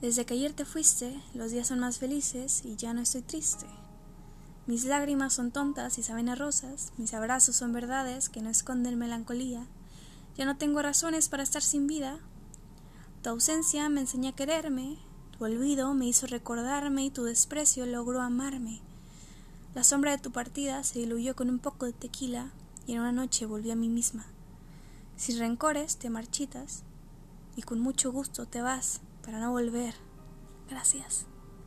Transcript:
Desde que ayer te fuiste, los días son más felices y ya no estoy triste. Mis lágrimas son tontas y saben a rosas, mis abrazos son verdades que no esconden melancolía. Ya no tengo razones para estar sin vida. Tu ausencia me enseñó a quererme, tu olvido me hizo recordarme y tu desprecio logró amarme. La sombra de tu partida se diluyó con un poco de tequila y en una noche volví a mí misma. Sin rencores te marchitas y con mucho gusto te vas para no volver. Gracias.